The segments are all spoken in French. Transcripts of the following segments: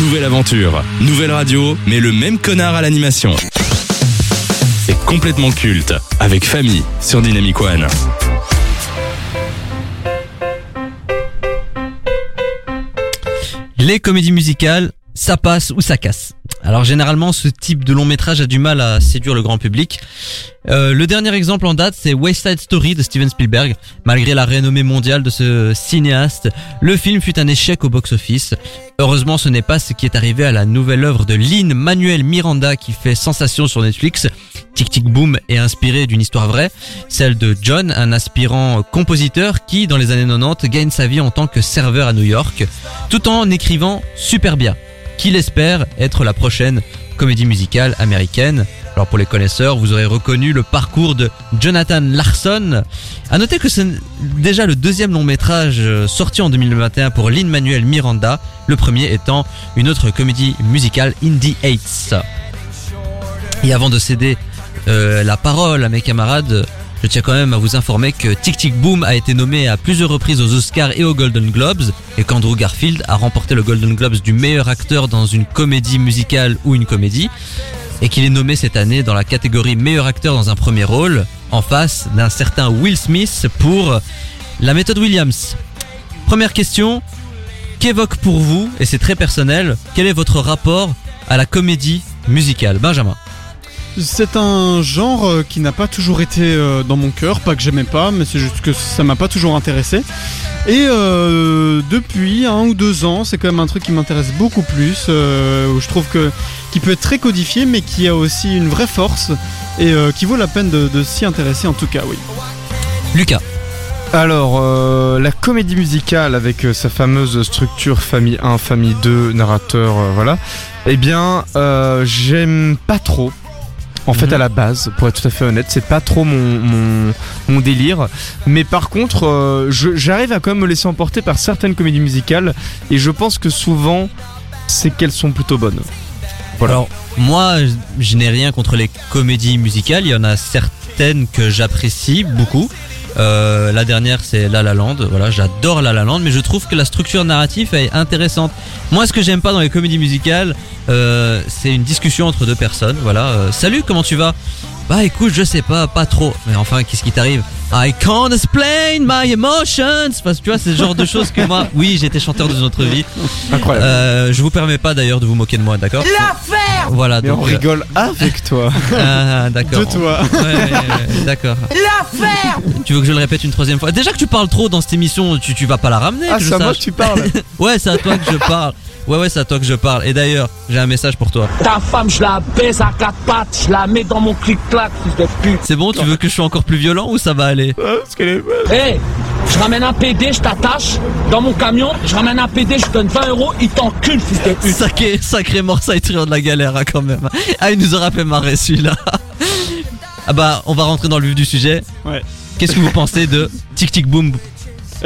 Nouvelle aventure, nouvelle radio, mais le même connard à l'animation. C'est complètement culte, avec famille sur Dynamic One. Les comédies musicales, ça passe ou ça casse. Alors généralement, ce type de long métrage a du mal à séduire le grand public. Euh, le dernier exemple en date, c'est West Side Story de Steven Spielberg. Malgré la renommée mondiale de ce cinéaste, le film fut un échec au box-office. Heureusement, ce n'est pas ce qui est arrivé à la nouvelle œuvre de Lynn Manuel Miranda qui fait sensation sur Netflix. Tic Tic Boom est inspiré d'une histoire vraie, celle de John, un aspirant compositeur qui, dans les années 90, gagne sa vie en tant que serveur à New York, tout en écrivant super bien qu'il espère être la prochaine comédie musicale américaine. Alors pour les connaisseurs, vous aurez reconnu le parcours de Jonathan Larson. À noter que c'est déjà le deuxième long métrage euh, sorti en 2021 pour Lin-Manuel Miranda, le premier étant une autre comédie musicale Indie Hates. Et avant de céder euh, la parole à mes camarades, je tiens quand même à vous informer que Tic Tic Boom a été nommé à plusieurs reprises aux Oscars et aux Golden Globes et qu'Andrew Garfield a remporté le Golden Globes du meilleur acteur dans une comédie musicale ou une comédie et qu'il est nommé cette année dans la catégorie meilleur acteur dans un premier rôle en face d'un certain Will Smith pour la méthode Williams. Première question, qu'évoque pour vous, et c'est très personnel, quel est votre rapport à la comédie musicale? Benjamin C'est un genre euh, qui n'a pas toujours été euh, dans mon cœur, pas que j'aimais pas, mais c'est juste que ça m'a pas toujours intéressé. Et euh, depuis un ou deux ans, c'est quand même un truc qui m'intéresse beaucoup plus, euh, où je trouve que qui peut être très codifié, mais qui a aussi une vraie force et euh, qui vaut la peine de, de s'y intéresser en tout cas, oui. Lucas Alors, euh, la comédie musicale avec euh, sa fameuse structure famille 1, famille 2, narrateur, euh, voilà. Eh bien, euh, j'aime pas trop. En fait, Mhm. à la base, pour être tout à fait honnête, c'est pas trop mon, mon, mon délire. Mais par contre, euh, je- j'arrive à quand même me laisser emporter par certaines comédies musicales. Et je pense que souvent, c'est qu'elles sont plutôt bonnes. Voilà. Alors, moi, je- n'ai rien contre les comédies musicales. Il y en a certaines que j'apprécie beaucoup. Euh, la dernière, c'est La La Land. Voilà, j'adore La La Land, mais je trouve que la structure narrative est intéressante. Moi, ce que j'aime pas dans les comédies musicales, euh, c'est une discussion entre deux personnes. Voilà, euh, salut, comment tu vas? Bah, écoute, je sais pas, pas trop. Mais enfin, qu'est-ce qui t'arrive? I can't explain my emotions. Parce que tu vois, c'est le genre de choses que moi, oui, j'étais chanteur de une autre vie. Incroyable. Euh, je vous permets pas d'ailleurs de vous moquer de moi, d'accord? L'affaire Voilà, Mais on donc. euh, rigole avec toi. ah, d'accord. De toi. Ouais, d'accord. L'affaire Tu veux que je le répète une troisième fois? Déjà que tu parles trop dans cette émission, tu, tu vas pas la ramener. Ah, c'est à moi que tu parles. Ouais, c'est à toi que je parle. Ouais, ouais, c'est à toi que je parle. Et d'ailleurs, j'ai un message pour toi. Ta femme, je la baise à quatre pattes, je la mets dans mon clic-clac, fils de pute. C'est bon, tu veux que je sois encore plus violent ou ça va aller? Hé, je ramène un PD, je t'attache dans mon camion, je ramène un PD, je te donne 20 euros, il t'encule, fils de pute. Sacré, sacré morceau de la galère hein, quand même. Ah, il nous aura fait marrer celui-là. Ah bah, on va rentrer dans le vif du sujet. Ouais. Qu'est-ce que vous pensez de Tic Tic Boom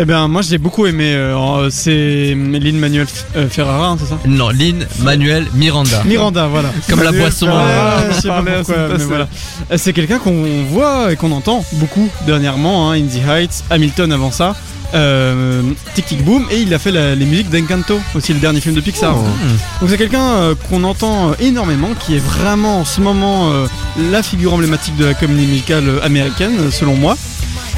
Eh ben moi j'ai beaucoup aimé, euh, c'est Lin Manuel Ferrara, hein, c'est ça? Non, Lynn, Manuel, Miranda. Miranda, voilà. Comme la boisson, Ferrara, euh, je sais pas parlait à pourquoi, son mais passé. voilà. Euh, C'est quelqu'un qu'on voit et qu'on entend beaucoup dernièrement, hein, Indie Heights, Hamilton avant ça, euh, Tic Tic Boom, et il a fait la- les musiques d'Encanto, aussi le dernier film de Pixar. Oh. Donc c'est quelqu'un euh, qu'on entend euh, énormément, qui est vraiment en ce moment euh, la figure emblématique de la comédie musicale euh, américaine, euh, selon moi.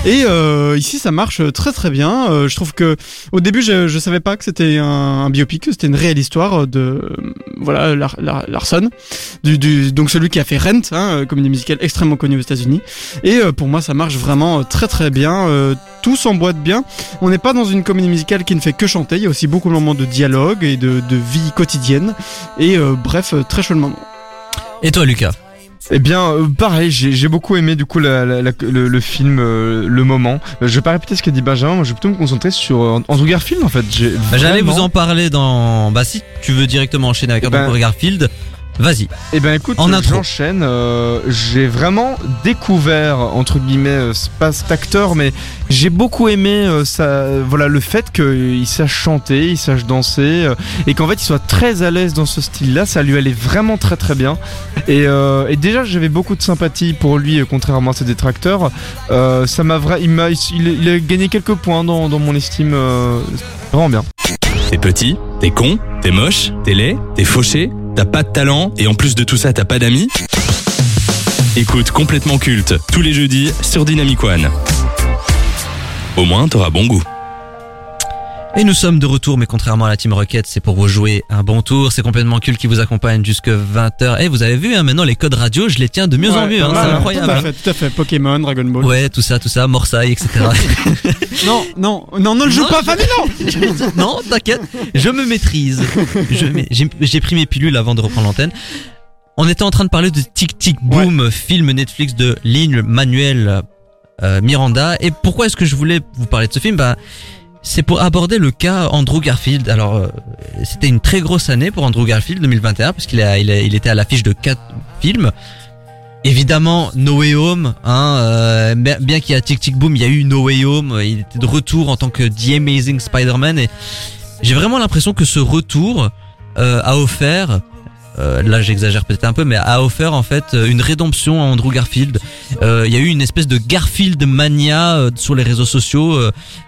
Et euh, ici ça marche euh, très très bien. Euh, je trouve que au début je, je savais pas que c'était un, un biopic, que c'était une réelle histoire de euh, voilà Lar- Lar- Larson, du, du, donc celui qui a fait Rent, hein, euh, comédie musicale extrêmement connue aux États-Unis. Et euh, pour moi ça marche vraiment euh, très très bien. Euh, tout s'emboîte bien. On n'est pas dans une comédie musicale qui ne fait que chanter. Il y a aussi beaucoup de moments de dialogue et de, de vie quotidienne. Et euh, bref, euh, très chouette moment. Et toi, Lucas? Eh bien, euh, pareil, j'ai beaucoup aimé du coup la- la- la- le, le film, euh, le moment. Euh, je vais pas répéter ce qu'a dit Benjamin, moi je vais plutôt me concentrer sur euh, Andrew Garfield en fait. Bah, J'allais vraiment- vous en parler dans. Bah, si tu veux directement enchaîner avec Eh Andrew ben- Garfield, vas-y. Eh ben écoute, En euh, j'enchaîne. euh, j'ai vraiment découvert entre guillemets, euh, pas cet acteur, mais j'ai beaucoup aimé euh, ça, voilà le fait qu'il sache chanter, il sache danser, euh, et qu'en fait il soit très à l'aise dans ce style-là. Ça lui allait vraiment très très bien. Et, euh, et déjà j'avais beaucoup de sympathie pour lui, euh, contrairement à ses détracteurs. Euh, ça m'a vrai, il m'a, il, il a gagné quelques points dans, dans mon estime. euh, vraiment bien. T'es petit, t'es con, T'es moche, t'es laid, t'es fauché, t'as pas de talent et en plus de tout ça t'as pas d'amis Écoute complètement culte tous les jeudis sur Dynamic One. Au moins t'auras bon goût. Et nous sommes de retour, mais contrairement à la Team Rocket, c'est pour vous jouer un bon tour. C'est complètement cul qui vous accompagne jusque 20h. Et vous avez vu, hein, maintenant les codes radio, je les tiens de mieux en mieux. hein, c'est hein. incroyable. Tout à fait, tout à fait. Pokémon, Dragon Ball. Ouais, tout ça, tout ça, Morsaille, etc. Non, non, non, ne le joue Non, pas, Fabien, non non, t'inquiète, je me maîtrise. J'ai pris mes pilules avant de reprendre l'antenne. On était en train de parler de Tic Tic Boom, film Netflix de Lynn Manuel euh, Miranda. Et pourquoi est-ce que je voulais vous parler de ce film? Bah, C'est pour aborder le cas Andrew Garfield. Alors, euh, c'était une très grosse année pour Andrew Garfield 2021, puisqu'il a, il il était à l'affiche de quatre films. Évidemment, No Way Home, hein, euh, bien qu'il y a Tic Tic Boom, il y a eu No Way Home, il était de retour en tant que The Amazing Spider-Man et j'ai vraiment l'impression que ce retour euh, a offert, euh, là j'exagère peut-être un peu, mais a offert en fait euh, une rédemption à Andrew Garfield. Euh, Il y a eu une espèce de Garfield mania sur les réseaux sociaux.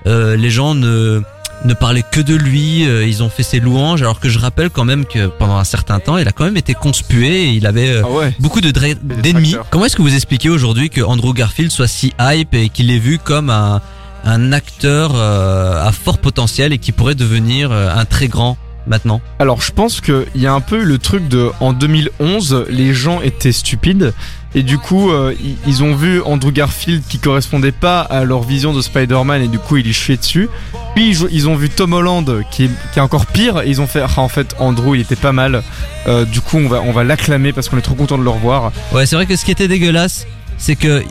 les gens ne ne parlaient que de lui, ils ont fait ses louanges, alors que je rappelle quand même que pendant un certain temps, il a quand même été conspué et il avait Ah ouais. beaucoup de d'ennemis. Comment est-ce que vous expliquez aujourd'hui que Andrew Garfield soit si hype et qu'il est vu comme un, un acteur euh, à fort potentiel et qui pourrait devenir euh, un très grand maintenant Alors je pense qu'il y a un peu eu le truc de en 2011 les gens étaient stupides et du coup euh, ils, ont vu Andrew Garfield qui correspondait pas à leur vision de Spider-Man et du coup ils y chiaient dessus. Puis ils, ils ont vu Tom Holland qui est, qui est encore pire et ils ont fait ah, en fait Andrew il était pas mal. Euh, du coup on va on va l'acclamer parce qu'on est trop content de le revoir. Ouais, c'est vrai que ce qui était dégueulasse, c'est que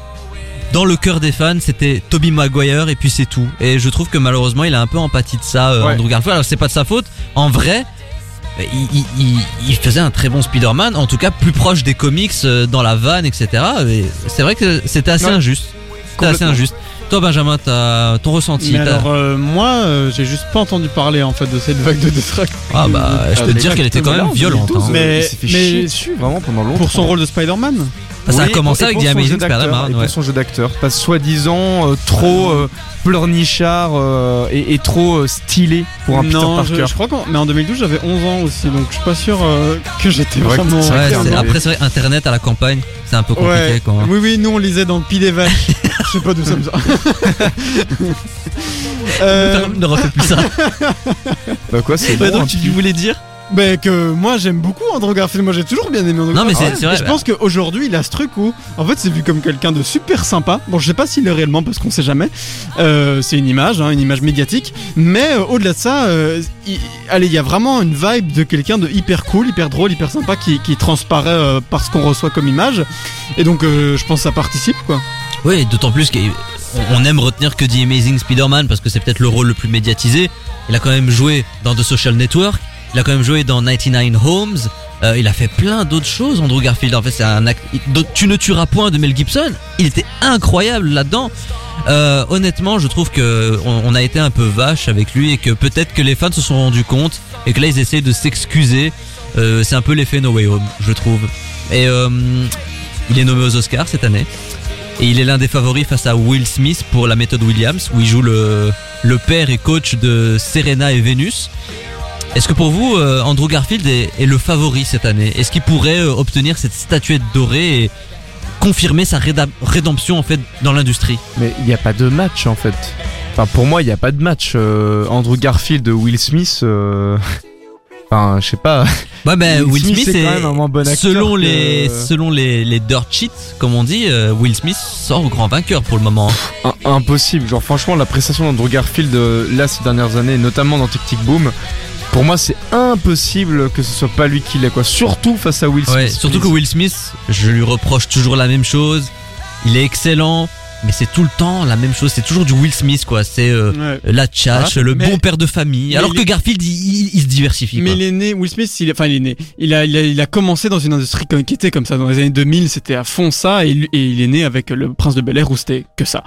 dans le cœur des fans, c'était Toby Maguire et puis c'est tout. Et je trouve que malheureusement, il a un peu empathie de ça, euh, Ouais. Andrew Garfield. Alors c'est pas de sa faute. En vrai, il, il- il- il faisait un très bon Spider-Man, en tout cas plus proche des comics, euh, dans la vanne, etc. Et c'est vrai que c'était assez Ouais. injuste. C'était assez injuste. Toi, Benjamin, t'as ton ressenti. Mais alors, euh, moi, euh, j'ai juste pas entendu parler en fait de cette vague de détraction. ah bah, je peux te dire qu'elle était quand même violente. 2012, hein. Mais- il s'est fait mais- chier dessus vraiment pendant longtemps. Pour son rôle de Spider-Man Ça a commencé avec The son Amazing jeu d'acteur, Spider-Man. ouais. son jeu d'acteur. Parce soi-disant euh, trop euh, pleurnichard euh, et, et trop euh, stylé pour un Non, Peter je, Parker. je crois qu'en mais en 2012 j'avais 11 ans aussi, donc je suis pas sûr euh, que j'étais vraiment. Ouais, après, c'est vrai, Internet à la campagne, c'est un peu compliqué. Ouais. Quoi. Oui, oui, nous on lisait dans le pied des vaches. je sais pas d'où ça me sort. euh, Ne refais plus ça. Bah quoi, c'est Ouais, bon, donc un tu voulais dire ben, que moi j'aime beaucoup Andrew Garfield, moi j'ai toujours bien aimé Andrew Non, mais Garfield. c'est- c'est vrai, Et Je bah. pense qu'aujourd'hui il a ce truc où, en fait, c'est vu comme quelqu'un de super sympa. Bon, je sais pas s'il est réellement parce qu'on sait jamais. Euh, c'est une image, hein, une image médiatique. Mais euh, au-delà de ça, euh, il- allez, il y a vraiment une vibe de quelqu'un de hyper cool, hyper drôle, hyper sympa qui, qui transparaît euh, par ce qu'on reçoit comme image. Et donc, euh, je pense que ça participe quoi. Oui, d'autant plus qu'on on aime retenir que The Amazing Spider-Man parce que c'est peut-être le rôle le plus médiatisé. Il a quand même joué dans The Social Network, il a quand même joué dans 99 Homes, euh, il a fait plein d'autres choses, Andrew Garfield. En fait, c'est un act... il- Tu ne tueras point de Mel Gibson, il était incroyable là-dedans. Euh, honnêtement, je trouve que on, on a été un peu vache avec lui et que peut-être que les fans se sont rendus compte et que là ils essayent de s'excuser. Euh, c'est un peu l'effet No Way Home, je trouve. Et il est nommé aux Oscars cette année. Et il est l'un des favoris face à Will Smith pour la méthode Williams, où il joue le, le père et coach de Serena et Vénus. Est-ce que pour vous, euh, Andrew Garfield est, est le favori cette année? Est-ce qu'il pourrait euh, obtenir cette statuette dorée et confirmer sa rédemption en fait dans l'industrie? Mais il n'y a pas de match en fait. Enfin, pour moi, il n'y a pas de match. Euh, Andrew Garfield, Will Smith. euh, Enfin, je sais pas. Ouais, ben Will Smith, est, quand même un moins bon acteur. selon que- les selon les, les dirt sheets, comme on dit, Will Smith sort au grand vainqueur pour le moment. Impossible. Genre, franchement, la prestation d'Andrew Garfield là ces dernières années, notamment dans Tic Tic Boom, pour moi, c'est impossible que ce soit pas lui qui l'ait quoi. Surtout face à Will Smith. Ouais, surtout que Will Smith, je lui reproche toujours la même chose. Il est excellent, mais c'est tout le temps la même chose. C'est toujours du Will Smith, quoi. C'est euh, Ouais. la tchatche, Ah, le mais- bon père de famille. Alors que est- Garfield, il, il- il se diversifie. Mais quoi. il est né, Will Smith, il, enfin il est né, il a, il a, il a commencé dans une industrie qui était comme ça. Dans les années 2000, c'était à fond ça, et, il- et il est né avec le Prince de Bel Air où c'était que ça.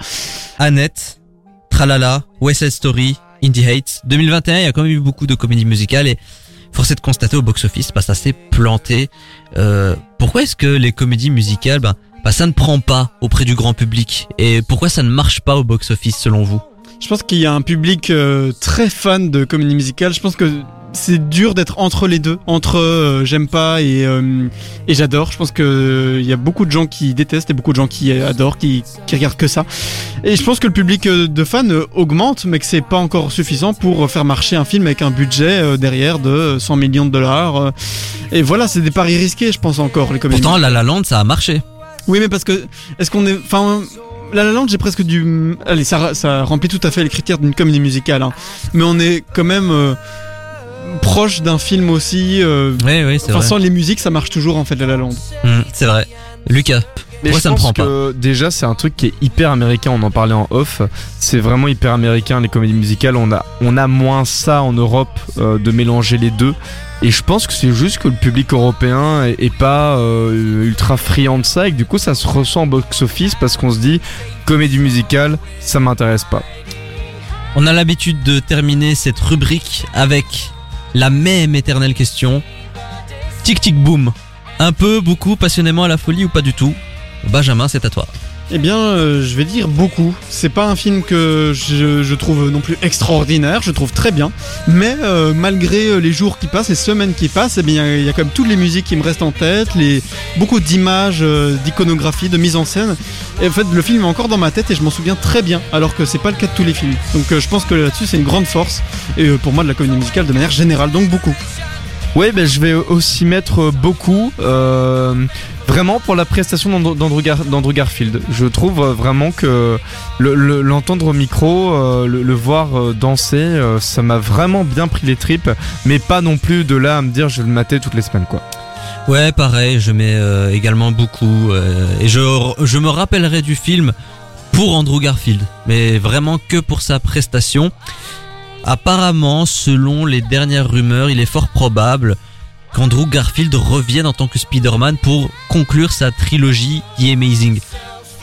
Annette, Tralala, West Side Story, Indie Hates. 2021, il y a quand même eu beaucoup de comédies musicales et force est de constater au box-office, bah, ça s'est planté. Euh, pourquoi est-ce que les comédies musicales, bah, bah, ça ne prend pas auprès du grand public Et pourquoi ça ne marche pas au box-office selon vous? Je pense qu'il y a un public euh, très fan de comédie musicale. Je pense que c'est dur d'être entre les deux, entre euh, j'aime pas et, euh, et j'adore. Je pense que il y a beaucoup de gens qui détestent et beaucoup de gens qui adorent, qui, qui regardent que ça. Et je pense que le public euh, de fans euh, augmente, mais que c'est pas encore suffisant pour faire marcher un film avec un budget euh, derrière de 100 millions de dollars. euh. Et voilà, c'est des paris risqués, je pense encore les comédies. Pourtant, La La Land, ça a marché. Oui, mais parce que est-ce qu'on est, enfin, La La Land, j'ai presque du, allez, ça, ça remplit tout à fait les critères d'une comédie musicale, hein. mais on est quand même euh, proche d'un film aussi. euh, Oui, oui, c'est Enfin, vrai. sans les musiques, ça marche toujours en fait, La La Land. Hum, c'est vrai. Lucas, Mais Moi, je ça me pense prend pas. que déjà c'est un truc qui est hyper américain, on en parlait en off, c'est vraiment hyper américain les comédies musicales, on a, on a moins ça en Europe euh, de mélanger les deux. Et je pense que c'est juste que le public européen est, est pas euh, ultra friand de ça et que du coup ça se ressent en box-office parce qu'on se dit comédie musicale, ça m'intéresse pas. on a l'habitude de terminer cette rubrique avec la même éternelle question. Tic tic boom. Un peu, beaucoup, passionnément à la folie ou pas du tout? Benjamin, c'est à toi. Eh bien, euh, je vais dire beaucoup. C'est pas un film que je, trouve non plus extraordinaire, je trouve très bien. Mais euh, malgré euh, les jours qui passent, les semaines qui passent, eh bien, il y a quand même toutes les musiques qui me restent en tête, les beaucoup d'images, euh, d'iconographie, de mise en scène. Et en fait, le film est encore dans ma tête et je m'en souviens très bien, alors que c'est pas le cas de tous les films. Donc, je pense que là-dessus, c'est une grande force. Et pour moi, de la comédie musicale de manière générale, donc beaucoup. Ouais, ben je vais aussi mettre beaucoup, vraiment pour la prestation d'Andrew- d'Andrew Gar- d'Andrew Garfield. Je trouve euh, vraiment que le- le- l'entendre au micro, euh, le, voir euh, danser, ça m'a vraiment bien pris les tripes, mais pas non plus de là à me dire je vais le mater toutes les semaines quoi. Ouais, pareil, je mets également beaucoup. et je me rappellerai du film pour Andrew Garfield, mais vraiment que pour sa prestation. Apparemment, selon les dernières rumeurs, il est fort probable qu'Andrew Garfield revienne en tant que Spider-Man pour conclure sa trilogie The Amazing.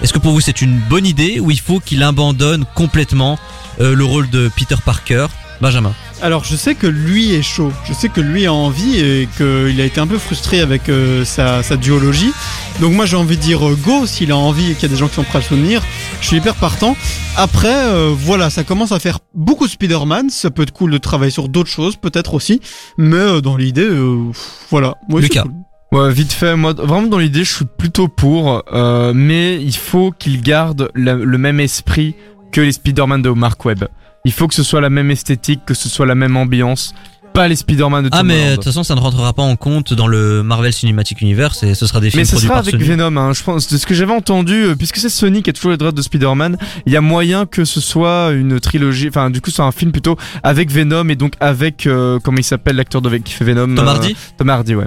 Est-ce que pour vous c'est une bonne idée ou il faut qu'il abandonne complètement euh, le rôle de Peter Parker? Benjamin. Alors je sais que lui est chaud, je sais que lui a envie et qu'il a été un peu frustré avec euh, sa, sa duologie. Donc moi j'ai envie de dire euh, go s'il a envie et qu'il y a des gens qui sont prêts à le soutenir. Je suis hyper partant. Après euh, voilà, ça commence à faire beaucoup de Spider-Man, ça peut être cool de travailler sur d'autres choses peut-être aussi. Mais euh, dans l'idée, euh, voilà. Ouais, Lucas. cool. Ouais, vite fait, moi vraiment dans l'idée je suis plutôt pour, euh, mais il faut qu'il garde la- le même esprit que les Spider-Man de Mark Webb. Il faut que ce soit la même esthétique, que ce soit la même ambiance, pas les Spider-Man de Tom Ah mais de Holland. toute façon ça ne rentrera pas en compte dans le Marvel Cinematic Universe et ce sera des films Mais ce produits sera par avec Sony. Venom, hein. je pense. De ce que j'avais entendu, euh, puisque c'est Sony qui a toujours les droits de Spider-Man, il y a moyen que ce soit une trilogie, enfin du coup c'est un film plutôt avec Venom et donc avec euh, comment il s'appelle l'acteur de qui fait Venom Tom euh, Hardy Tom Hardy, ouais.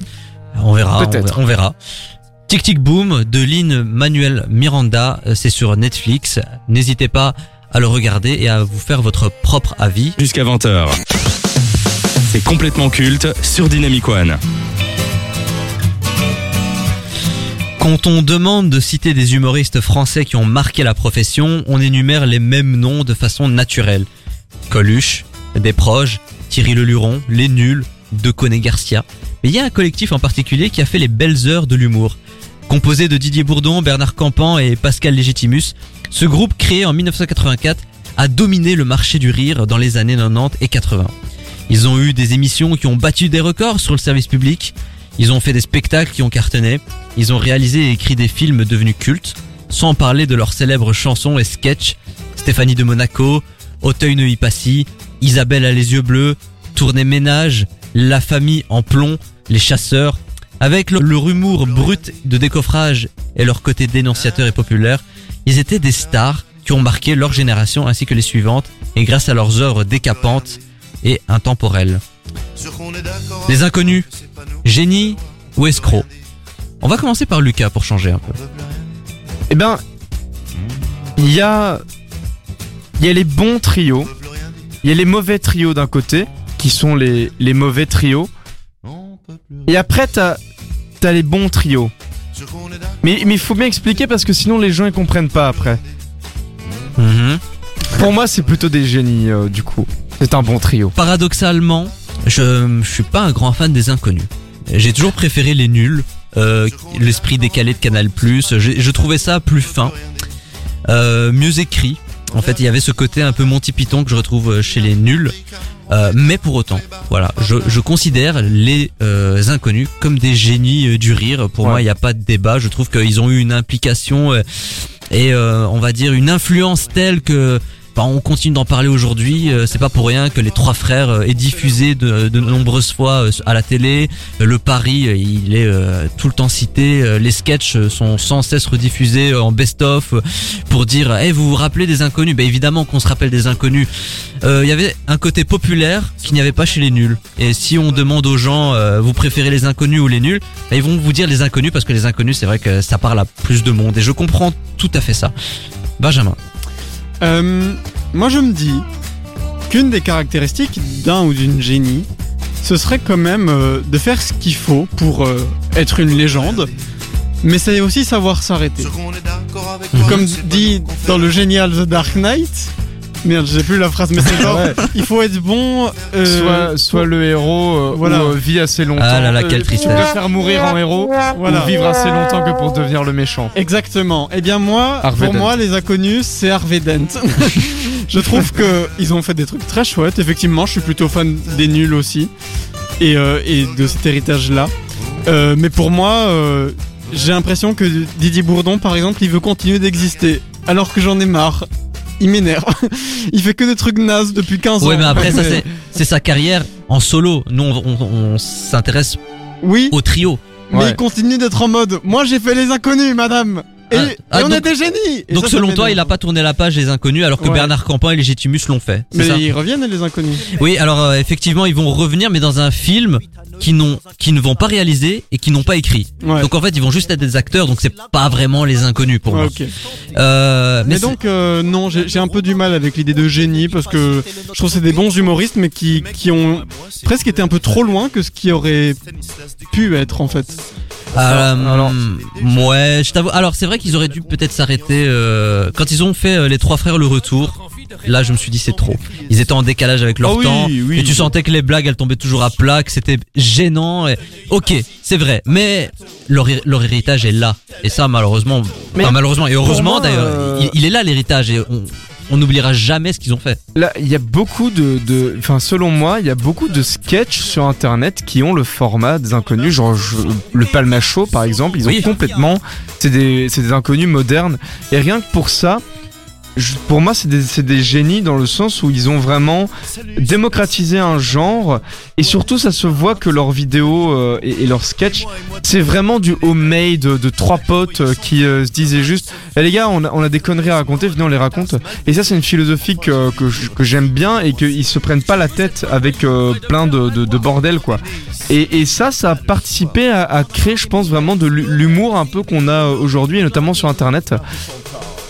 On verra, on Peut-être. verra, on verra. Tic Tic Boom de Lynn Manuel Miranda, euh, c'est sur Netflix. N'hésitez pas à le regarder et à vous faire votre propre avis. Jusqu'à 20h. C'est complètement culte sur Dynamic One. Quand on demande de citer des humoristes français qui ont marqué la profession, on énumère les mêmes noms de façon naturelle. Coluche, Desproges, Thierry Leluron, Les Nuls, Deconé Garcia. Mais il y a un collectif en particulier qui a fait les belles heures de l'humour. Composé de Didier Bourdon, Bernard Campan et Pascal Légitimus, ce groupe créé en 1984 a dominé le marché du rire dans les années 90 et 80. Ils ont eu des émissions qui ont battu des records sur le service public, ils ont fait des spectacles qui ont cartonné, ils ont réalisé et écrit des films devenus cultes, sans parler de leurs célèbres chansons et sketchs, Stéphanie de Monaco, Auteuil-Neuilly-Passy, Isabelle a les yeux bleus, Tournée ménage, La famille en plomb, Les chasseurs. Avec le- leur humour brut de décoffrage et leur côté dénonciateur et populaire, ils étaient des stars qui ont marqué leur génération ainsi que les suivantes, et grâce à leurs œuvres décapantes et intemporelles. Les inconnus, génie ou escroc On va commencer par Lucas pour changer un peu. Eh ben, il y a, y a les bons trios, il y a les mauvais trios d'un côté, qui sont les, les mauvais trios, et après t'as, t'as les bons trios. Mais il faut bien expliquer parce que sinon les gens ils comprennent pas après. Mhm. Pour moi c'est plutôt des génies euh, du coup. C'est un bon trio. Paradoxalement, je, je suis pas un grand fan des inconnus. J'ai toujours préféré les nuls, euh, l'esprit décalé de Canal+. Je, je trouvais ça plus fin, euh, mieux écrit. En fait, il y avait ce côté un peu Monty Python que je retrouve chez les nuls. Euh, mais pour autant, voilà, je, je considère les euh, inconnus comme des génies euh, du rire. Pour Ouais. moi, il n'y a pas de débat. Je trouve qu'ils ont eu une implication et euh, on va dire une influence telle que bah, on continue d'en parler aujourd'hui. Euh, C'est pas pour rien que les trois frères euh, est diffusé de, nombreuses fois euh, à la télé. Le pari, euh, il est tout le temps cité. Les sketchs sont sans cesse rediffusés en best-of pour dire hey, vous vous rappelez des inconnus? Ben évidemment qu'on se rappelle des inconnus. Il y avait un côté populaire qu'il n'y avait pas chez les nuls. Et si on demande aux gens vous préférez les inconnus ou les nuls, ben, ils vont vous dire les inconnus parce que les inconnus c'est vrai que ça parle à plus de monde. Et je comprends tout à fait ça. Benjamin. Euh, moi, je me dis qu'une des caractéristiques d'un ou d'une génie, ce serait quand même euh, de faire ce qu'il faut pour euh, être une légende, mais c'est aussi savoir s'arrêter. Comme dit dans le génial The Dark Knight. Merde, j'ai plus la phrase, mais c'est genre, Ouais. il faut être bon. euh, soit, soit le héros euh, voilà. ou, euh, vit assez longtemps. Ah là là, quelle euh, Tu tristesse. préfères mourir en héros Voilà. ou vivre assez longtemps que pour devenir le méchant. Exactement. Eh bien moi, Harvey pour Dent. moi, les inconnus, c'est Harvey Dent. je trouve que ils ont fait des trucs très chouettes. Effectivement, je suis plutôt fan des nuls aussi et, euh, et de cet héritage-là. Euh, mais pour moi, euh, j'ai l'impression que Didier Bourdon, par exemple, il veut continuer d'exister, alors que j'en ai marre. Il m'énerve. il fait que des trucs nazes depuis 15 ans. Ouais, mais après ça c'est c'est sa carrière en solo. Nous on, on- on s'intéresse Oui, au trio. mais Ouais. il continue d'être en mode. Moi, j'ai fait les inconnus, madame. Et, Ah, ah, on donc- est des génies. Et Donc ça, ça selon toi, m'énerve. il a pas tourné la page des inconnus alors que Ouais. Bernard Campan et Légitimus l'ont fait. C'est Mais ça ils reviennent les inconnus. Oui, alors euh, effectivement, ils vont revenir mais dans un film qui n'ont qui ne vont pas réaliser et qui n'ont pas écrit. Ouais. Donc en fait, ils vont juste être des acteurs donc c'est pas vraiment les inconnus pour Ouais, moi. Euh, mais Mais donc euh, non, j'ai un peu du mal avec l'idée de génie parce que je trouve que c'est des bons humoristes mais qui, qui ont presque été un peu trop loin que ce qui aurait pu être en fait. Euh, Alors- ouais, je t'avoue. Alors c'est vrai qu'ils auraient dû peut-être s'arrêter euh, quand ils ont fait euh, les trois frères le retour. Là, je me suis dit c'est trop. Ils étaient en décalage avec leur Ah oui, temps oui. et tu sentais que les blagues elles tombaient toujours à plat, que c'était gênant. Et... Ok, c'est vrai, mais leur, leur héritage est là et ça malheureusement, Mais enfin, malheureusement et heureusement d'ailleurs, euh, il, il est là l'héritage et on on n'oubliera jamais ce qu'ils ont fait. Là, il y a beaucoup de, de, enfin, selon moi, il y a beaucoup de sketchs sur Internet qui ont le format des inconnus. Genre, je- le Palma Show, par exemple, ils ont Oui. complètement, c'est des, c'est des inconnus modernes. Et rien que pour ça, pour moi, c'est des, génies dans le sens où ils ont vraiment démocratisé un genre. Et surtout, ça se voit que leurs vidéos euh, et, leurs sketchs, c'est vraiment du homemade de, de trois potes euh, qui euh, se disaient juste, Eh, les gars, on a, des conneries à raconter, venez on les raconte. Et ça, c'est une philosophie que, j'aime bien et qu'ils se prennent pas la tête avec euh, plein de, de, de bordel, quoi. Et, ça, ça a participé à, à créer, je pense, vraiment de l'hu- l'humour un peu qu'on a euh, aujourd'hui, et notamment sur Internet.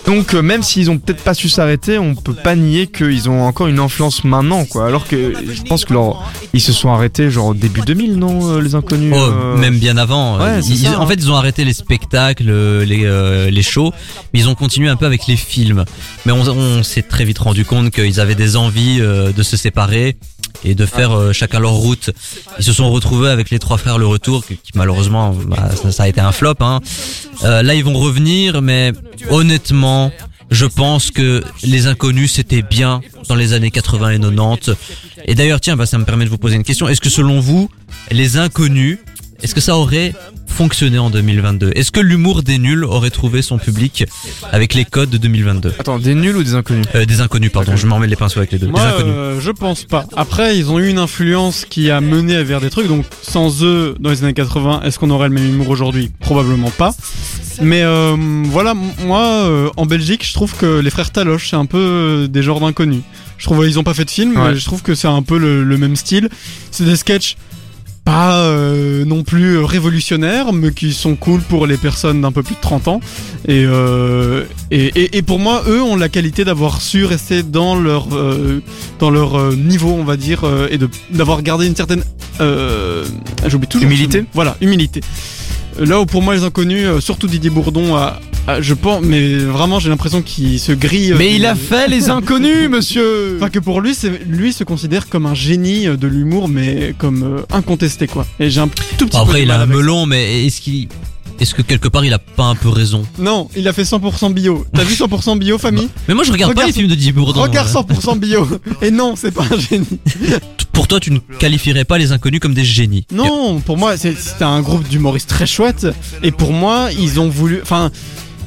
Donc, euh, même s'ils ont peut-être pas su s'arrêter, on peut pas nier qu'ils ont encore une influence maintenant, quoi. Alors que je pense que leur, ils se sont arrêtés genre au début 2000, non, euh, les inconnus. Oh, euh, même bien avant. ouais, ils- ça, en hein. fait, ils ont arrêté les spectacles, les, les shows, mais ils ont continué un peu avec les films. Mais on, on s'est très vite rendu compte qu'ils avaient des envies de se séparer et de faire euh, chacun leur route. Ils se sont retrouvés avec les trois frères Le Retour, qui, malheureusement, bah, ça, ça a été un flop. Hein. Euh, là, ils vont revenir, mais honnêtement, je pense que les inconnus c'était bien dans les années 80 et 90. Et d'ailleurs, tiens, bah, ça me permet de vous poser une question. Est-ce que selon vous, les inconnus, est-ce que ça aurait fonctionné en 2022 Est-ce que l'humour des nuls aurait trouvé son public avec les codes de 2022 Attends, des nuls ou des inconnus? Euh, Des inconnus, pardon, je m'en mets les pinceaux avec les deux. Moi, des inconnus. euh, je pense pas. Après, ils ont eu une influence qui a mené vers des trucs. Donc, sans eux, dans les années 80, est-ce qu'on aurait le même humour aujourd'hui? Probablement pas. Mais euh, voilà, moi, euh, en Belgique, je trouve que les frères Taloche, c'est un peu euh, des genres d'inconnus. Je trouve ils ont pas fait de film, Ouais. mais je trouve que c'est un peu le, le même style. C'est des sketchs pas euh, non plus révolutionnaires, mais qui sont cool pour les personnes d'un peu plus de 30 ans. Et, euh, et, et, et pour moi, eux ont la qualité d'avoir su rester dans leur, euh, dans leur euh, niveau, on va dire, euh, et de- d'avoir gardé une certaine... Euh, J'oublie toujours. Humilité. Voilà, humilité. Là où pour moi les inconnus, euh, surtout Didier Bourdon, a, a- je pense, mais vraiment j'ai l'impression qu'il se grille. euh, Mais il a des- fait les inconnus, monsieur Enfin que pour lui, c'est lui se considère comme un génie euh, de l'humour, mais comme euh, incontesté quoi. Et j'ai un tout petit peu Après, de il a un ça. melon, mais est-ce qu'il est-ce que quelque part il a pas un peu raison Non, il a fait 100% bio. T'as vu 100% bio, famille Mais moi je regarde pas les films de Bourdon. Regarde hein. 100% bio. Et non, c'est pas un génie. Pour toi, tu ne qualifierais pas les inconnus comme des génies. Non, pour moi, c'est- c'était un groupe d'humoristes très chouette. Et pour moi, ils ont voulu. Enfin,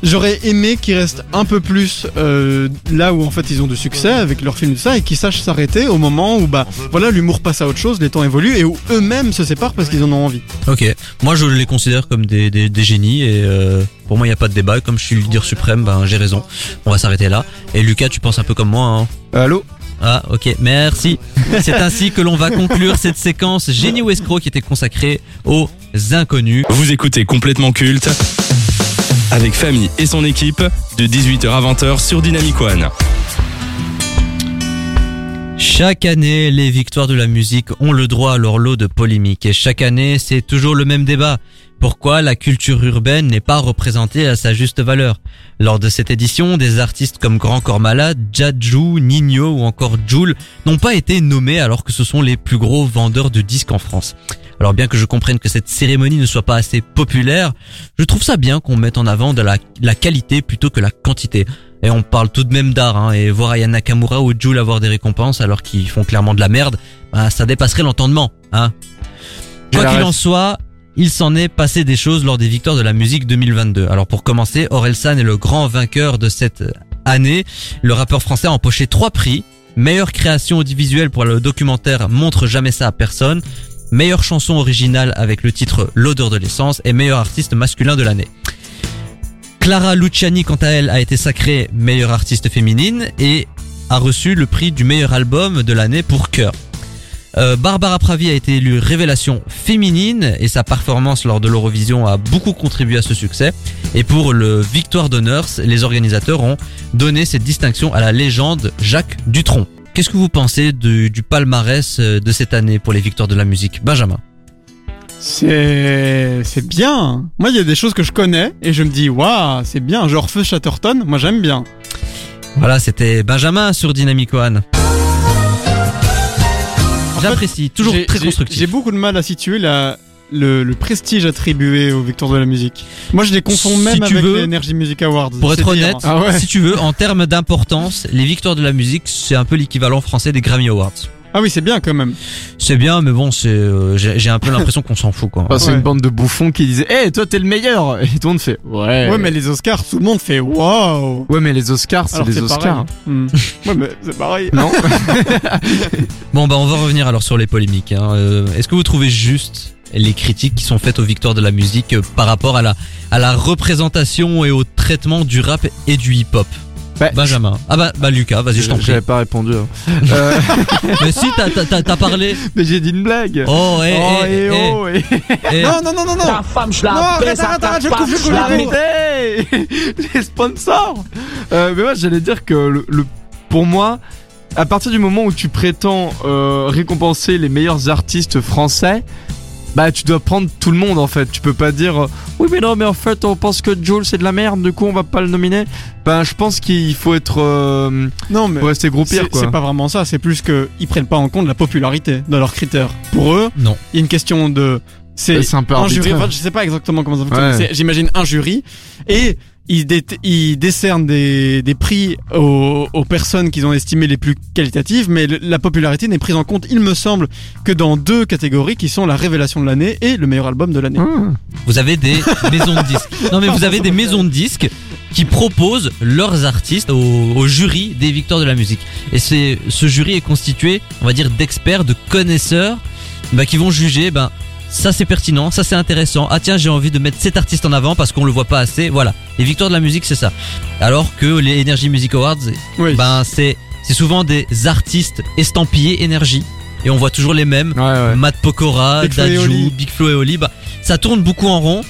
j'aurais aimé qu'ils restent un peu plus euh, là où en fait ils ont de succès avec leurs films de ça et qu'ils sachent s'arrêter au moment où bah voilà l'humour passe à autre chose, les temps évoluent et où eux-mêmes se séparent parce qu'ils en ont envie. Ok, moi je les considère comme des, des, des génies et euh, pour moi il n'y a pas de débat. Comme je suis le leader suprême, ben j'ai raison. On va s'arrêter là. Et Lucas, tu penses un peu comme moi, hein Allô? Ah, ok, merci. C'est ainsi que l'on va conclure cette séquence génie ou escroc qui était consacrée aux inconnus. Vous écoutez complètement culte avec Famille et son équipe de 18h à 20h sur Dynamic One. Chaque année, les victoires de la musique ont le droit à leur lot de polémiques et chaque année, c'est toujours le même débat. Pourquoi la culture urbaine n'est pas représentée à sa juste valeur? Lors de cette édition, des artistes comme Grand Corps Malade, Jadju, Nino ou encore Joule n'ont pas été nommés alors que ce sont les plus gros vendeurs de disques en France. Alors bien que je comprenne que cette cérémonie ne soit pas assez populaire, je trouve ça bien qu'on mette en avant de la, la qualité plutôt que la quantité. Et on parle tout de même d'art, hein, et voir Aya Nakamura ou Joule avoir des récompenses alors qu'ils font clairement de la merde, bah, ça dépasserait l'entendement. Hein. Quoi qu'il en soit, il s'en est passé des choses lors des victoires de la musique 2022. Alors pour commencer, Orelsan est le grand vainqueur de cette année. Le rappeur français a empoché trois prix. Meilleure création audiovisuelle pour le documentaire Montre jamais ça à personne. Meilleure chanson originale avec le titre L'odeur de l'essence et meilleur artiste masculin de l'année. Clara Luciani, quant à elle, a été sacrée meilleure artiste féminine et a reçu le prix du meilleur album de l'année pour Cœur. Euh, Barbara Pravi a été élue révélation féminine et sa performance lors de l'Eurovision a beaucoup contribué à ce succès. Et pour le Victoire d'honneur, les organisateurs ont donné cette distinction à la légende Jacques Dutronc. Qu'est-ce que vous pensez du, du palmarès euh, de cette année pour les victoires de la musique Benjamin? C'est c'est bien. Moi, il y a des choses que je connais et je me dis waouh, c'est bien. Genre Feu Chatterton, moi j'aime bien. Voilà, c'était Benjamin sur Dynamic One. J'apprécie, toujours très constructif. J'ai beaucoup de mal à situer la, le, le prestige attribué aux victoires de la musique. Moi, je les confonds Si même tu avec veux, les Energy Music Awards. Pour être honnête, Ah ouais. si tu veux, en termes d'importance, les victoires de la musique, c'est un peu l'équivalent français des Grammy Awards. Ah oui, c'est bien quand même. C'est bien, mais bon, c'est, euh, j'ai un peu l'impression qu'on s'en fout, quoi. Enfin, C'est Ouais. une bande de bouffons qui disaient Eh, toi t'es le meilleur Et tout le monde fait Ouais. Ouais, mais les Oscars, tout le monde fait waouh. Ouais, mais les Oscars, c'est les Oscars. Hmm. ouais, mais c'est pareil. Non Bon, bah, on va revenir alors sur les polémiques. hein. Euh, Est-ce que vous trouvez juste les critiques qui sont faites aux victoires de la musique euh, par rapport à la, à la représentation et au traitement du rap et du hip-hop Bah, Benjamin. Ah bah, bah Lucas, vas-y, je t'en prie. J'avais pas répondu. hein. Euh, Mais si, t'as- t'as t'as- t'as parlé. mais j'ai dit une blague. Oh, eh, oh, eh, et eh, oh, et... eh. Non, non, non, non, non. Ta femme, je Non, la arrête, baisse arrête, arrête, je coupe. Hey les sponsors euh, Mais moi j'allais dire que le, le- pour moi, à partir du moment où tu prétends euh, récompenser les meilleurs artistes français, bah tu dois prendre tout le monde en fait. Tu peux pas dire euh, oui mais non mais en fait on pense que Joel c'est de la merde, du coup on va pas le nominer. Ben je pense qu'il faut être euh, Non, mais faut rester groupir c'est quoi. c'est pas vraiment ça. C'est plus que ils prennent pas en compte la popularité dans leurs critères. Pour eux, Non. il y a une question de. C'est un peu un jury. Enfin, je sais pas exactement comment ça fonctionne. Ouais. J'imagine un jury et ils, dé- ils décernent des, des prix aux, aux personnes qu'ils ont estimées les plus qualitatives, mais le- la popularité n'est prise en compte, il me semble, que dans deux catégories qui sont la révélation de l'année et le meilleur album de l'année. Ah. Vous avez des maisons de disques. Non mais vous avez des maisons de disques qui proposent leurs artistes au, au jury des victoires de la musique. Et c'est ce jury est constitué, on va dire, d'experts, de connaisseurs, bah, qui vont juger, ben ça c'est pertinent, ça c'est intéressant. Ah tiens, j'ai envie de mettre cet artiste en avant parce qu'on le voit pas assez. Voilà, les victoires de la musique c'est ça. Alors que les Energy Music Awards, Oui. ben c'est c'est souvent des artistes estampillés énergie et on voit toujours les mêmes. Ouais ouais. Matt Pokora, Big Flo. Big Flo et Oli, bah, ça tourne beaucoup en rond.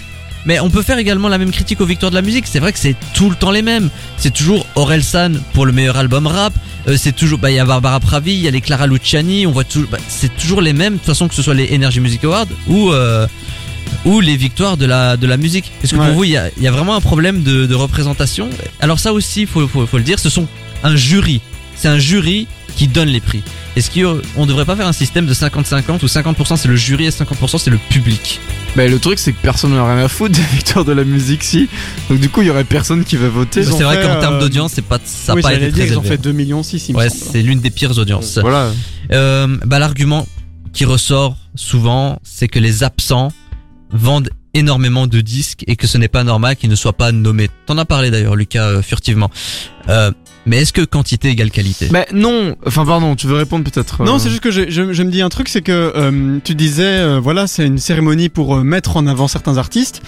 Mais on peut faire également la même critique aux victoires de la musique. C'est vrai que c'est tout le temps les mêmes. C'est toujours Orelsan pour le meilleur album rap. Euh, c'est toujours, bah, il y a Barbara Pravi, il y a les Clara Luciani. On voit toujours, bah, c'est toujours les mêmes. De toute façon, que ce soit les Energy Music Awards ou, euh, ou les victoires de la, de la musique. Est-ce que Ouais. pour vous, il y a, il y a vraiment un problème de, de représentation? Alors ça aussi, faut, faut, faut le dire, ce sont un jury. C'est un jury qui donne les prix. Est-ce qu'on devrait pas faire un système de 50-50 où 50% c'est le jury et 50% c'est le public? Bah, le truc, c'est que personne n'a rien à foutre des victoires de la musique, si. Donc, du coup, il y aurait personne qui va voter. C'est vrai qu'en termes euh, d'audience, c'est pas, ça oui, pas été dire, très ils ont fait 2 millions 6, il Ouais, c'est l'une des pires audiences. Voilà. Euh, bah, l'argument qui ressort souvent, c'est que les absents vendent énormément de disques et que ce n'est pas normal qu'ils ne soient pas nommés. T'en as parlé d'ailleurs, Lucas, euh, furtivement. Euh, mais est-ce que quantité égale qualité? Bah, non. Enfin, pardon, tu veux répondre peut-être Non, euh, c'est juste que je, je, je me dis un truc, c'est que euh, tu disais, euh, voilà, c'est une cérémonie pour euh, mettre en avant certains artistes.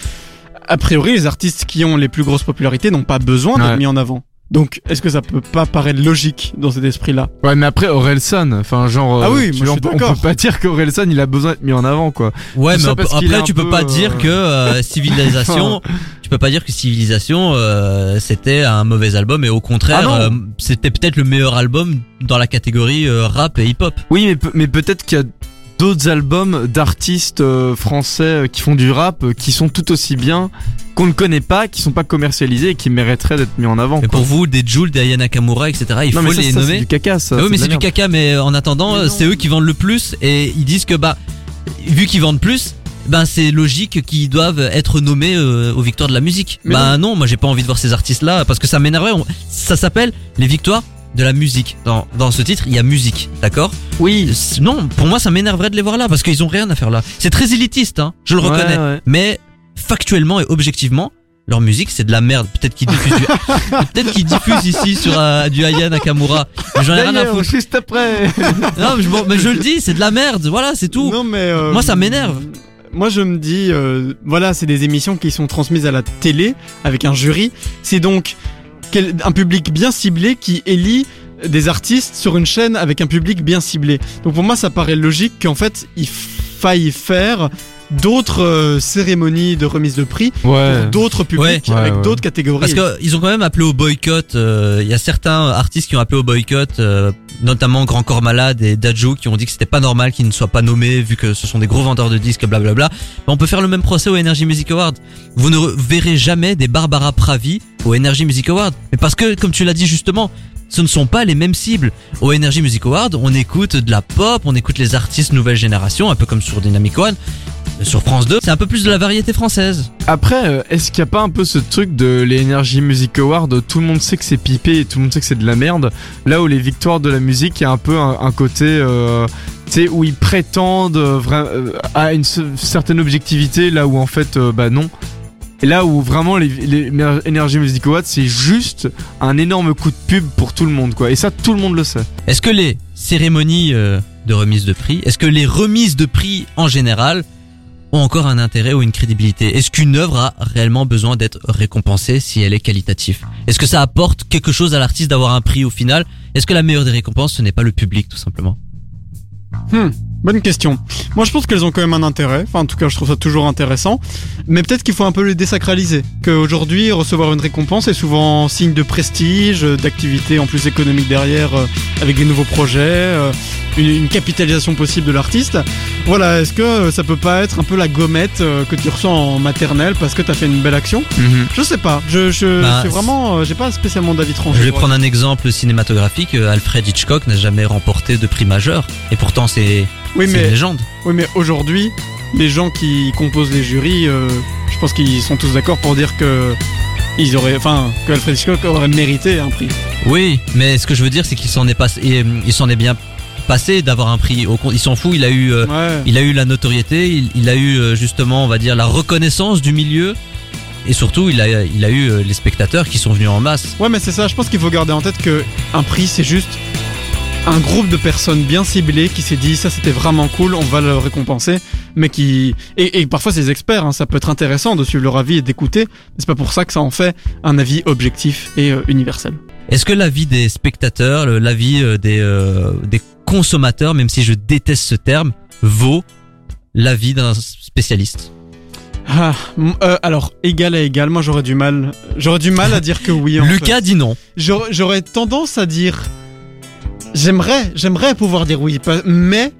A priori, les artistes qui ont les plus grosses popularités n'ont pas besoin d'être Ouais. mis en avant. Donc, est-ce que ça peut pas paraître logique dans cet esprit-là Ouais, mais après, Orelsan, enfin, genre. Ah euh, oui, tu moi, je vois, suis on, peut- on d'accord. peut pas dire qu'Orelsan, il a besoin d'être mis en avant, quoi. Ouais, Tout mais après un tu peux peu, pas euh, dire que euh, Civilisation, tu peux pas dire que Civilisation euh, c'était un mauvais album et au contraire Ah euh, c'était peut-être le meilleur album dans la catégorie euh, rap et hip-hop. Oui, mais, pe- mais peut-être qu'il y a d'autres albums d'artistes euh, français euh, qui font du rap euh, qui sont tout aussi bien, qu'on ne connaît pas, qui sont pas commercialisés et qui mériteraient d'être mis en avant. Mais quoi. pour vous, des Jules, des Aya Nakamura, etc. Il non, faut mais ça, les ça, c'est nommer. du caca, ça. Ah oui, mais c'est du caca. Mais en attendant, non. c'est eux qui vendent le plus et ils disent que bah vu qu'ils vendent plus. Ben c'est logique qu'ils doivent être nommés euh, aux victoires de la musique. Mais bah non, moi j'ai pas envie de voir ces artistes là parce que ça m'énerverait. On- Ça s'appelle les victoires de la musique. Dans, dans ce titre, il y a musique, d'accord Oui. Non, pour moi, ça m'énerverait de les voir là parce qu'ils ont rien à faire là. C'est très élitiste, hein, je le Ouais, reconnais. ouais. Mais factuellement et objectivement, leur musique c'est de la merde. Peut-être qu'ils diffusent, du... peut-être qu'ils diffusent ici sur euh, du Aya Nakamura. Mais j'en ai rien à foutre. juste après. Non, mais je, mais je le dis, c'est de la merde. Voilà, c'est tout. Non, mais euh, Moi, ça m'énerve. Moi, je me dis, euh, voilà, c'est des émissions qui sont transmises à la télé avec un jury. C'est donc un public bien ciblé qui élit des artistes sur une chaîne avec un public bien ciblé. Donc pour moi, ça paraît logique qu'en fait, il faille faire d'autres euh, cérémonies de remise de prix Ouais. pour d'autres publics Ouais, avec ouais. d'autres catégories. Parce qu'ils ont quand même appelé au boycott. euh, Il y a certains artistes qui ont appelé au boycott, euh, notamment Grand Corps Malade et Dajou, qui ont dit que c'était pas normal qu'ils ne soient pas nommés vu que ce sont des gros vendeurs de disques, blablabla. Mais on peut faire le même procès au Energy Music Award. Vous ne re- verrez jamais des Barbara Pravi au Energy Music Award. Mais parce que, comme tu l'as dit justement, ce ne sont pas les mêmes cibles. Au Energy Music Award, on écoute de la pop, on écoute les artistes nouvelle génération, un peu comme sur Dynamic One. Sur France 2, c'est un peu plus de la variété française. Après, euh, est-ce qu'il n'y a pas un peu ce truc de les Energy Music Awards Tout le monde sait que c'est pipé et tout le monde sait que c'est de la merde? Là où les victoires de la musique, il y a un peu un, côté, euh, où ils prétendent euh, euh, à une ce- certaine objectivité, là où en fait, euh, bah non. Et là où vraiment les, les Energy Music Awards, c'est juste un énorme coup de pub pour tout le monde, quoi. Et ça, tout le monde le sait. Est-ce que les cérémonies euh, de remise de prix, est-ce que les remises de prix en général ont encore un intérêt ou une crédibilité? Est-ce qu'une œuvre a réellement besoin d'être récompensée si elle est qualitative? Est-ce que ça apporte quelque chose à l'artiste d'avoir un prix au final? Est-ce que la meilleure des récompenses, ce n'est pas le public tout simplement? Hmm, bonne question. Moi, je pense qu'elles ont quand même un intérêt. Enfin, en tout cas, je trouve ça toujours intéressant. Mais peut-être qu'il faut un peu les désacraliser. Qu'aujourd'hui, recevoir une récompense est souvent signe de prestige, d'activité en plus économique derrière, euh, avec des nouveaux projets, euh, une, une capitalisation possible de l'artiste. Voilà, est-ce que euh, ça peut pas être un peu la gommette que tu reçois en maternelle parce que t'as fait une belle action? Je sais pas. Je, je Bah, c'est vraiment, j'ai pas spécialement d'avis tranché. Je vais prendre un exemple cinématographique. Alfred Hitchcock n'a jamais remporté de prix majeur. Et pourtant, c'est Oui, c'est mais une légende. Oui, mais aujourd'hui, les gens qui composent les jurys, euh, je pense qu'ils sont tous d'accord pour dire que ils auraient, enfin, que Alfred Hitchcock aurait mérité un prix. Oui, mais ce que je veux dire, c'est qu'il s'en est passé, et, euh, il s'en est bien passé d'avoir un prix. Il s'en fout. Il a eu, euh, Ouais. il a eu la notoriété. Il, il a eu justement, on va dire, la reconnaissance du milieu. Et surtout, il a, il a eu les spectateurs qui sont venus en masse. Ouais, mais c'est ça. Je pense qu'il faut garder en tête que un prix, c'est juste un groupe de personnes bien ciblées qui s'est dit ça c'était vraiment cool, on va le récompenser, mais qui et, et parfois des experts, hein, ça peut être intéressant de suivre leur avis et d'écouter, mais c'est pas pour ça que ça en fait un avis objectif et euh, universel. Est-ce que l'avis des spectateurs, l'avis euh, des, euh, des consommateurs, même si je déteste ce terme, vaut l'avis d'un spécialiste? Ah, euh, alors égal à égal, moi j'aurais du mal, j'aurais du mal à dire que oui. En Lucas fait. dit non. J'aurais tendance à dire j'aimerais j'aimerais pouvoir dire oui mais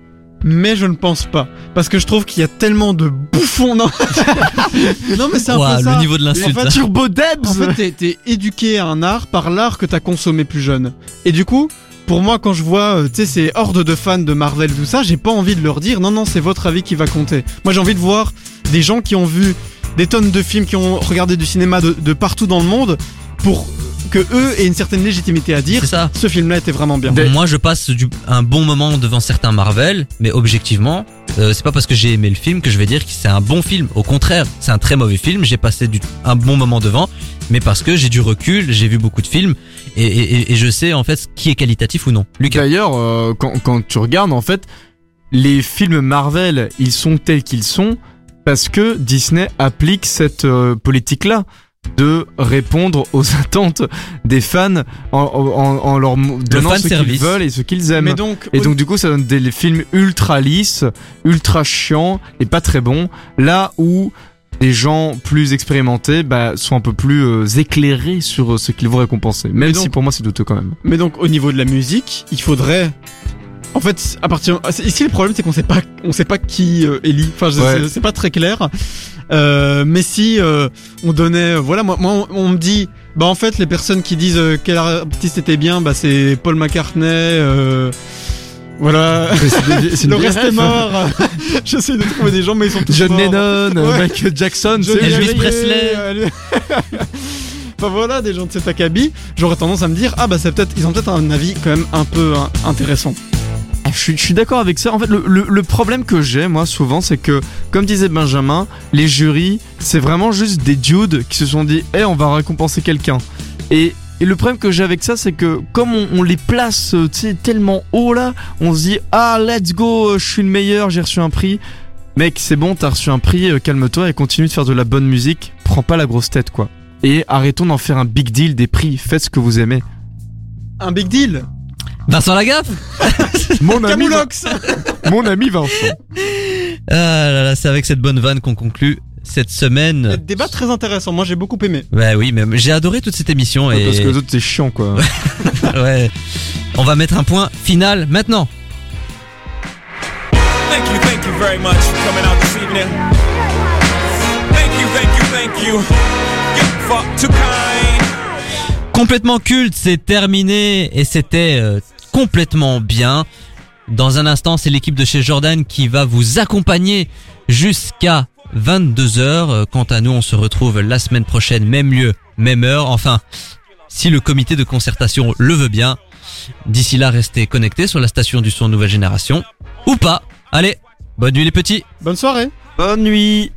mais je ne pense pas parce que je trouve qu'il y a tellement de bouffons non non mais c'est un Ouah, peu ça le niveau de En l'insulte. fait, hein. Turbo Debs en fait t'es- t'es éduqué à un art par l'art que t'as consommé plus jeune et du coup pour moi, quand je vois, euh, tu sais, ces hordes de fans de Marvel, tout ça, j'ai pas envie de leur dire non, non, c'est votre avis qui va compter. Moi, j'ai envie de voir des gens qui ont vu des tonnes de films, qui ont regardé du cinéma de, de partout dans le monde, pour que eux aient une certaine légitimité à dire C'est ça. ce film-là était vraiment bien. Des- Moi, je passe du, un bon moment devant certains Marvel, mais objectivement, euh, c'est pas parce que j'ai aimé le film que je vais dire que c'est un bon film. Au contraire, c'est un très mauvais film. J'ai passé du, un bon moment devant, mais parce que j'ai du recul, j'ai vu beaucoup de films et, et- et- et je sais en fait ce qui est qualitatif ou non. Lucas. D'ailleurs, euh, quand, quand tu regardes, en fait, les films Marvel, ils sont tels qu'ils sont parce que Disney applique cette euh, politique-là de répondre aux attentes des fans en, en, en leur donnant ce qu'ils veulent et ce qu'ils aiment. Mais donc, Et donc du coup ça donne des films ultra lisses, ultra chiants et pas très bons. Là où les gens plus expérimentés bah, sont un peu plus euh, éclairés sur euh, ce qu'ils vont récompenser. Même donc- si pour moi c'est douteux quand même. Mais donc au niveau de la musique, il faudrait. En fait, à partir ah, ici le problème c'est qu'on sait pas, on sait pas qui euh, élit. Enfin, Ouais. c'est- pas très clair. Euh, mais si euh, on donnait, voilà, moi, moi, on, on me dit, bah en fait les personnes qui disent euh, quel artiste était bien, bah c'est Paul McCartney. Euh, voilà. C'est Le reste est mort. J'essaie de trouver des gens, mais ils sont tous John morts. Lennon, Ouais. Michael Jackson, Elvis Presley. euh, Enfin voilà, des gens de cet acabit, j'aurais tendance à me dire ah bah c'est peut-être ils ont peut-être un avis quand même un peu hein, intéressant. Je suis, d'accord avec ça. En fait, le, problème que j'ai, moi, souvent, c'est que, comme disait Benjamin, les jurys, c'est vraiment juste des dudes qui se sont dit, eh, on va récompenser quelqu'un. Et, le problème que j'ai avec ça, c'est que, comme on, on les place, euh, tellement haut là, on se dit, ah, let's go, euh, je suis le meilleur, j'ai reçu un prix. Mec, c'est bon, t'as reçu un prix, euh, calme-toi et continue de faire de la bonne musique. Prends pas la grosse tête, quoi. Et arrêtons d'en faire un big deal des prix. Faites ce que vous aimez. Un big deal? Vincent Lagaffe Mon ami, Camoulox. mon ami Vincent. Ah là là, c'est avec cette bonne vanne qu'on conclut cette semaine. Débat très intéressant. Moi j'ai beaucoup aimé. Bah oui, mais j'ai adoré toute cette émission et Parce que les autres, c'est chiant, quoi. ouais. On va mettre un point final maintenant. Thank you, thank you very much for coming out this evening. Thank you, thank you, thank you. You're far too kind. Complètement culte, c'est terminé et c'était euh, complètement bien. Dans un instant, c'est l'équipe de chez Jordan qui va vous accompagner jusqu'à 22h. Euh, Quant à nous, on se retrouve la semaine prochaine, même lieu, même heure. Enfin, si le comité de concertation le veut bien. D'ici là, restez connectés sur la station du son nouvelle génération. Ou pas. Allez, bonne nuit les petits Bonne soirée. Bonne nuit.